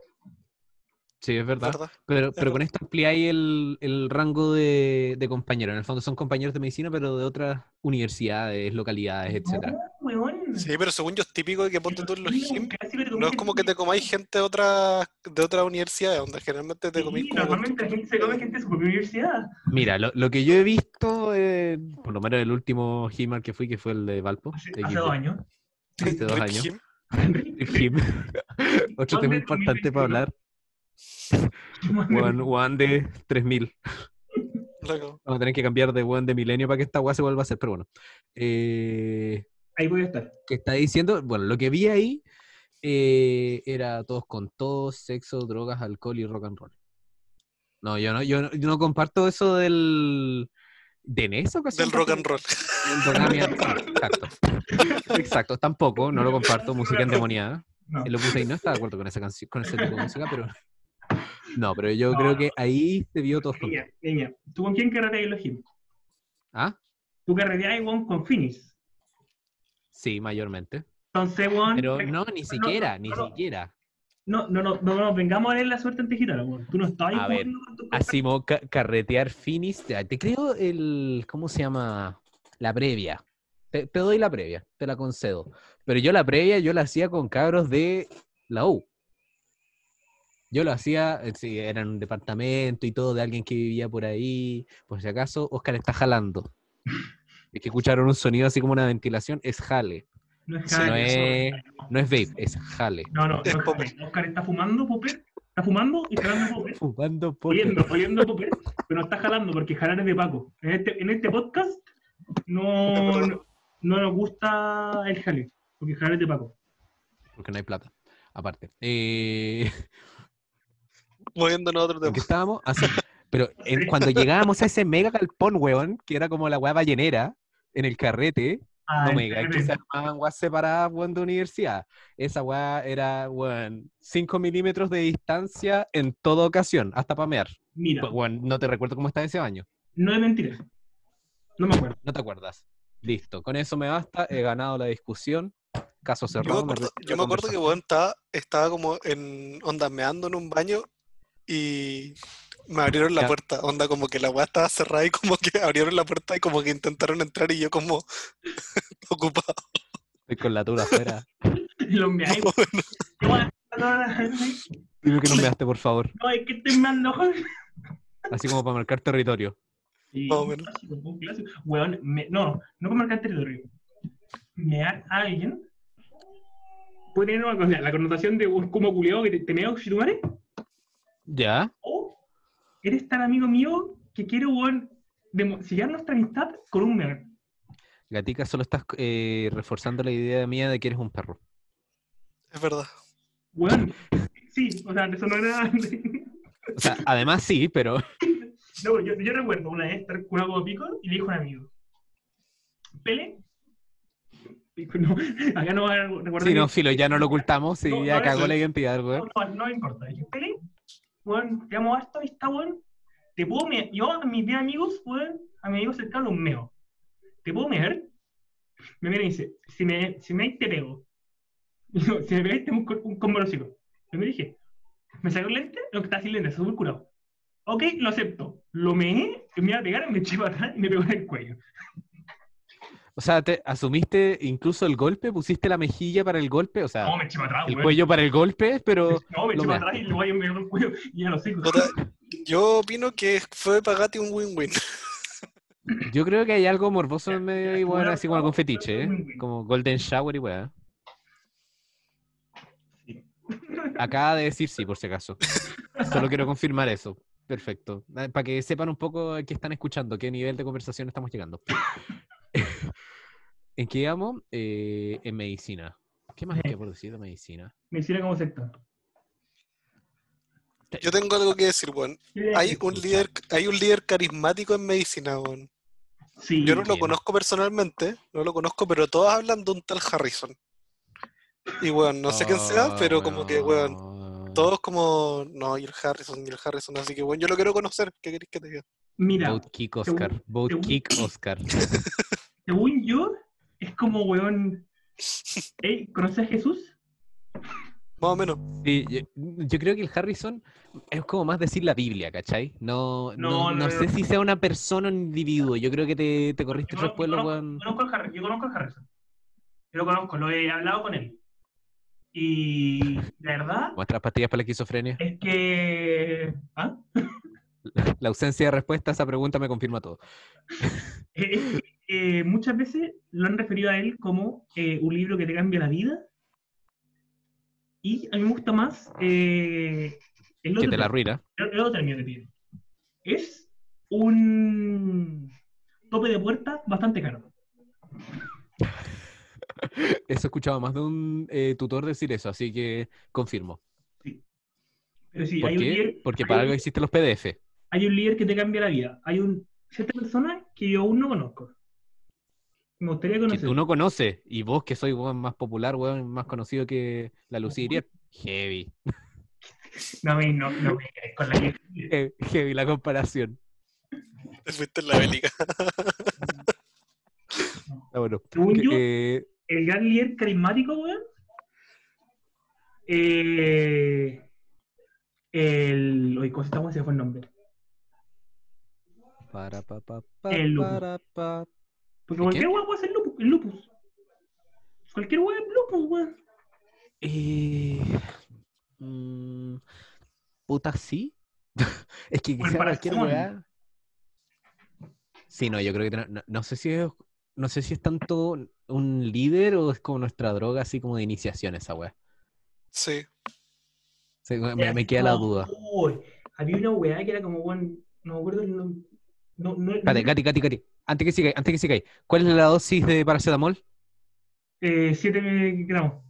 Sí, es verdad. ¿verdad? Pero, pero verdad. con esto ampliáis el, el rango de, de compañeros. En el fondo son compañeros de medicina, pero de otras universidades, localidades. No, weón. Sí, pero según yo es típico de que ponte tú en los gym, no es como que te comáis gente de otra, de otra universidad, donde generalmente te Sí, comís normalmente la gente se come gente de su propia universidad. Mira, lo, lo que yo he visto, eh, por lo menos el último gym al que fui, que fue el de Valpo. Hace, hace dos años. Hace dos Rip años. Gym. [laughs] El gym. [laughs] Otro tema ¿Dónde importante para 2021? hablar. [laughs] One, one de 3000. Loco. Vamos a tener que cambiar de one de milenio para que esta weá se vuelva a hacer, pero bueno. Eh, Ahí voy a estar. ¿Qué está diciendo? Bueno, lo que vi ahí eh, era todos con todos, sexo, drogas, alcohol y rock and roll. No, yo no, yo no, yo no comparto eso del. ¿De en esa ocasión? Del rock and roll. Exacto. Exacto, tampoco, no lo comparto. [laughs] Música endemoniada. No. Lo puse ahí, no estaba de acuerdo con esa canción, con ese tipo de música, pero. No, pero yo No, creo no. que ahí se vio todos con Niña, niña, ¿tú con quién carreteas en los gym? ¿Ah? Tú carreteas weón, con Finis. Sí, mayormente. Entonces, weón. Pero no, ni siquiera, ni siquiera. No, no, no, no, no, vengamos a ver la suerte weón. Tú no estás ahí A ver, Así ca- carretear finis. Te, te creo el. ¿Cómo se llama? La previa. Te, te doy la previa, te la concedo. Pero yo la previa yo la hacía con cabros de la U. Yo lo hacía, eh, sí, era en un departamento y todo, de alguien que vivía por ahí. Por si acaso, Oscar está jalando. Es que escucharon un sonido así como una ventilación, es jale. No es Sí, No jale, es, no es vape, es jale. No, no, no Es popper. jale. Oscar está fumando popper, está fumando y jalando popper. Fumando popper. Oliendo, oliendo popper, pero no está jalando porque jalar es de Paco. En este, en este podcast no, no, no nos gusta el jale, porque jalar es de Paco. Porque no hay plata. Aparte. Eh, [laughs] Moviéndonos a otro ¿En tema. estábamos? Ah, sí. [laughs] Pero en- cuando llegábamos a [laughs] ese mega galpón, weón, que era como la weá ballenera, en el carrete, Ah, no me digáis que se armaban weas separadas, weón, de universidad. Esa weá era, weón, 5 milímetros de distancia en toda ocasión, hasta pamear. Mira, Pues, weón, no te recuerdo cómo estaba ese baño. no es mentira. No me acuerdo. No te acuerdas. Listo, con eso me basta, he ganado la discusión. Caso Yo me cerrado. acuerdo, retiro yo me acuerdo que weón estaba, estaba como en onda meando en un baño y me abrieron la Ya. puerta. Onda como que la weá estaba cerrada y como que [laughs] abrieron la puerta y como que intentaron entrar y yo como [laughs] ocupado. Estoy con la tula afuera. [laughs] Y los me Bueno, ¿Qué guay? No, no, no, Dime que no me daste, por favor. no, es que estoy más loco. Así como para marcar territorio. Sí, Más o un menos. clásico. Weón, me- no, no como marcar territorio. Mear a alguien puede tener una cosa, la connotación de un como culiado que te, te mea tu madre, ¿Ya? o eres tan amigo mío que quiero, weón, sellar nuestra amistad con un mear. Gatica, solo estás eh, reforzando la idea mía de que eres un perro. es verdad. Weón, [laughs] sí, o sea, eso no era. O sea, además sí, pero [laughs] No, yo, yo recuerdo una vez estar con algo pico y le dijo a un amigo, Pele. No, [laughs] acá no va a recordar. sí, no, filo, ya no lo ocultamos, No, ya no, cagó la identidad, güey. no, no me importa. Pele, weón, te amo harto, amistad, weón. Te puedo mear. Yo a mis 10 amigos, weón, a mis amigos cercanos meo. ¿Te puedo mear? Me mira y dice, si me, si me te pego. [laughs] Yo, si me pegáis, tengo un, un combo hocico. Yo me dije, me saqué un lente, lo que está sin lente, súper curado. Ok, lo acepto. Lo meé, me iba a pegar, me eché para atrás y me pegó en el cuello. O sea, te asumiste incluso el golpe, pusiste la mejilla para el golpe, o sea, No, me eché para atrás, el weón. cuello para el golpe, pero [laughs] No, me eché para atrás y luego ahí me en el cuello y ya lo. Puta, yo opino que fue para Gatti un win-win. yo creo que hay algo morboso en medio y bueno, así como algún fetiche, ¿eh? Como Golden Shower y weá. Acaba de decir sí, por si acaso. Solo quiero confirmar eso. Perfecto. Para que sepan un poco qué están escuchando, qué nivel de conversación estamos llegando. ¿En qué íbamos? Eh, en medicina. ¿Qué más hay que por decir de medicina? Me hicieron como secta. Yo tengo algo que decir, weón. Hay un líder, hay un líder carismático en medicina, weón. Sí. Yo no lo conozco personalmente, no lo conozco, pero todos hablan de un tal Harrison. Y weón, no sé quién sea, Oh, pero como que, weón, weón. todos como, no, y el Harrison, y el Harrison, así que, weón, yo lo quiero conocer. ¿Qué queréis que te diga? Mira, Vote kick Oscar. Según- kick Oscar. según yo, es como, weón. Ey, ¿conoces a Jesús? Más o menos. Sí, yo, yo creo que el Harrison es como más decir la Biblia, ¿cachai? No, no, No, no, no, sé no. si sea una persona o un individuo. Yo creo que te, te corriste tres pueblos, yo weón. conozco yo conozco al Harrison. Yo lo conozco, lo he hablado con él. Y la verdad ¿Muestras pastillas para la esquizofrenia? es que. ¿Ah? [laughs] La ausencia de respuesta a esa pregunta me confirma todo. [laughs] Que, eh, muchas veces lo han referido a él como eh, un libro que te cambia la vida. Y a mí me gusta más eh, el Que otro te la arruina. El el otro término que tiene. Es un tope de puerta bastante caro. [laughs] Eso he escuchado más de un eh, tutor decir eso, así que confirmo. Pero sí, ¿Por hay un, qué? líder, Porque para un- algo existen los PDF. Hay un líder que te cambia la vida. Hay un cierta persona que yo aún no conozco. Me gustaría Que conocer. tú no conoces. Y vos, que soy weón, más popular, weón, más conocido que la Lucía Iriart, Heavy. [laughs] No, me- no, no me con la que- He- Heavy la comparación. Te fuiste en la bélica. [laughs] Ah, bueno. Según yo, Eh, el gran líder carismático, weón. Eh, el. Oye, ¿cómo se llama? Se me fue el nombre. Para, pa, pa, pa, El lupus. para, pa. Porque ¿El cualquier weón puede ser lupus. El lupus. Cualquier weón es lupus, weón. Eh, mm, puta, sí. [laughs] es que O el quizá cualquier weá. Sí, no, yo creo que no, no- sé si es, no sé si es tanto un líder o es como nuestra droga, así como de iniciación esa weá. Sí. Sí, me, queda la duda. uy, había una weá que era como, weón. No me acuerdo el nombre. No, no, Espérate. Antes que siga, antes que siga, ¿cuál es la dosis de paracetamol? Eh, 7 gramos.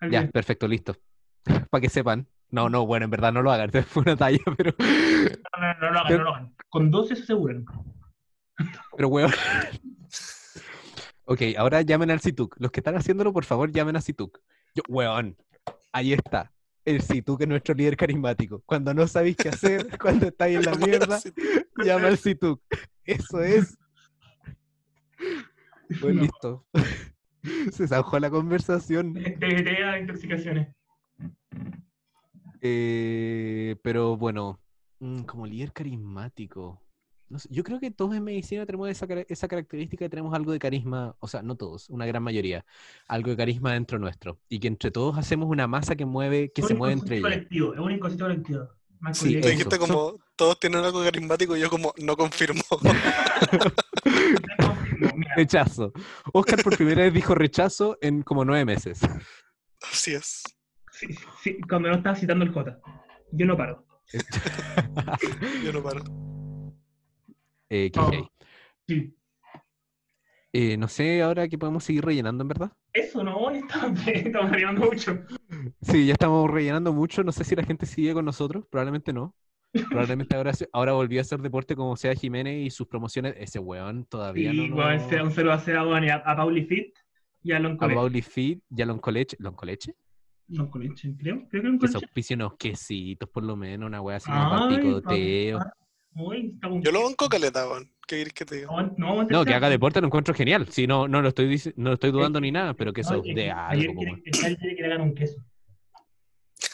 al Ya, día. perfecto, listo. [laughs] Para que sepan. No, no, bueno, en verdad no lo hagan, [laughs] fue una talla, pero, No, no, no lo hagan, no lo hagan. Con 12 se aseguran. pero weón. Ok, ahora llamen al CITUC. Los que están haciéndolo, por favor, llamen a CITUC. Yo, weón, ahí está. El CITUC es nuestro líder carismático. Cuando no sabéis qué hacer, [laughs] cuando estáis en la mierda, llama al CITUC. Eso es. Pues No. listo. [laughs] Se zanjó la conversación. DDT a intoxicaciones. Eh, pero bueno, mm, como líder carismático. No sé, yo creo que todos en medicina tenemos esa, cara- esa característica de tenemos algo de carisma, o sea, no todos, una gran mayoría, algo de carisma dentro nuestro. Y que entre todos hacemos una masa que mueve, que Es se mueve entre colectivo, Es un inconsciente colectivo. Sí, dijiste como, todos tienen algo carismático y yo como, no confirmo. [laughs] Rechazo. Oscar por primera vez dijo rechazo en como nueve meses. Así es. sí, sí, cuando no estaba citando el J. Yo no paro. [laughs] Yo no paro. Eh, No. Sí. Eh, no sé ahora que podemos seguir rellenando, en verdad. Eso no, honestamente, estamos [laughs] arribando mucho. Sí, ya estamos rellenando mucho. No sé si la gente sigue con nosotros. Probablemente no. Probablemente ahora, ahora volvió a hacer deporte como sea Jiménez y sus promociones. Ese weón todavía Y no. bueno, lo- sea un saludo a a, a Pauli Fit y a Lon A Coleche. Bauli Fit y a Loncoleche. ¿Loncoleche? Lon Coleche, creo. Creo que Lon Que unos quesitos, por lo menos, una wea así Ay, picoteo. Con- Yo lo banco caleta, weón. ¿Qué quieres que te diga? No, no, No, que haga deporte lo encuentro genial. Sí, no, no lo estoy no lo estoy dudando ni nada, pero que No, eso es que de ayer algo. quiere- el que le hagan un queso.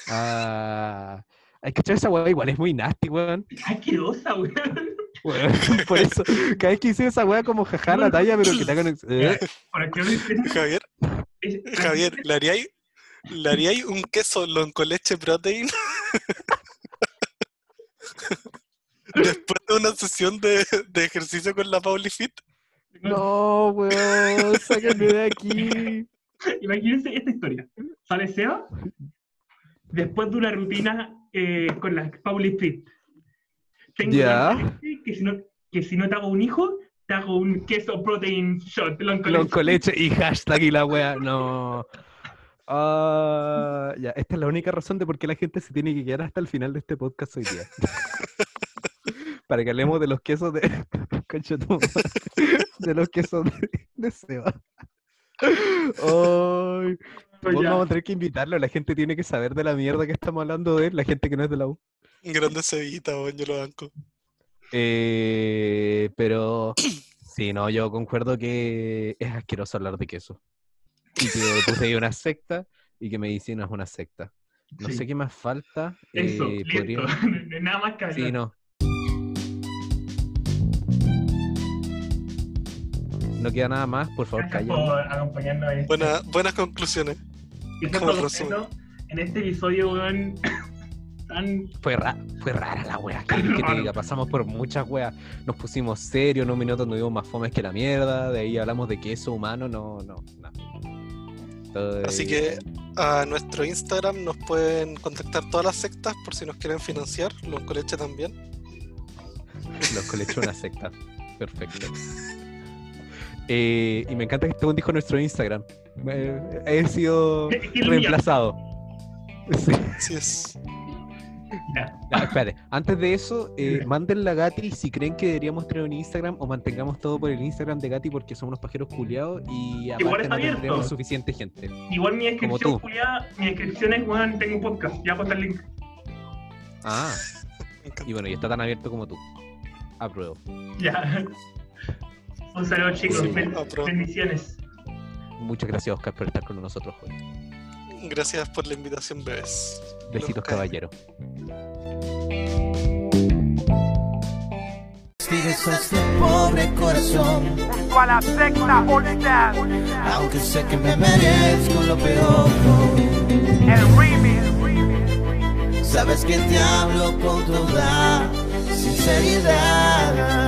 Ah, hay que echar esa weá, igual es muy nasty, weón. ¡Ay, qué osa, weón! Weón, [laughs] Por eso, cada vez que hice esa weá como jaja la talla, pero que te hagan. [laughs] eh, no Javier, [laughs] Javier, ¿le haríais, ¿le haríais un queso loncoleche protein? Después de una sesión de, de ejercicio con la Pauli Fit. No, weón, sáquenme de aquí. [laughs] Imagínense esta historia. Sale Seba después de una rutina eh, con la Pauli Fit. Tengo leche que si, no, que si no te hago un hijo, te hago un queso protein shot. Long Lonco leche y hashtag y la weá. No. Ah, ya, esta es la única razón de por qué la gente se tiene que quedar hasta el final de este podcast hoy día. [laughs] Para que hablemos de los quesos de. [laughs] De los quesos de, de Seba. Ya. vamos a tener que invitarlo. La gente tiene que saber de la mierda que estamos hablando de él, la gente que no es de la U. Grande cebita, weón, yo lo banco. Eh, pero sí, no, yo concuerdo que es asqueroso hablar de queso. Y que puse ahí una secta y que medicina es una secta. No Sí. sé qué más falta. Eso, eh, podría- [laughs] Nada más que hablar. Sí, no. No queda nada más, por favor, Gracias callen. por acompañarnos este Buena- buenas conclusiones. Y en este episodio, weón, [coughs] tan Fue, ra- fue rara la wea, que, que te diga, pasamos por muchas weas, nos pusimos serios, en un minuto nos dimos más fomes que la mierda, de ahí hablamos de queso humano, no, no, nada. Todo Así que a nuestro Instagram nos pueden contactar todas las sectas por si nos quieren financiar, los coleche también. Los colecho una secta. Perfecto. [laughs] Eh, y me encanta que este buen dijo nuestro Instagram. Me- he sido [laughs] reemplazado. Sí. Así es. Ya. Ya, espérate. Antes de eso, eh, mándenle a Gati si creen que deberíamos tener un Instagram o mantengamos todo por el Instagram de Gati porque somos unos pajeros culiados y aparte Igual está no abierto. suficiente gente. Igual mi descripción. Julia, mi descripción es, weón, tengo un podcast. Ya pasa el link. Ah, [laughs] y bueno, y está tan abierto como tú. Apruebo. Ya. Un saludo, chicos. Sí. Ben- bendiciones. Muchas gracias, Oscar, por estar con nosotros hoy. Gracias por la invitación, bebés. Besitos, caballero. Este pobre corazón, Junto a la secta Star, aunque sé que me merezco lo peor. el remix. Sabes que te hablo con toda sinceridad.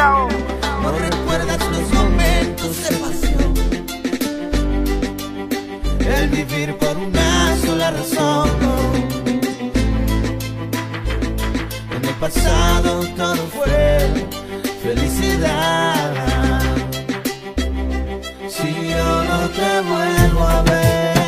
No recuerdas los momentos de pasión. El vivir por una sola razón. En el pasado todo fue felicidad. Si yo no te vuelvo a ver.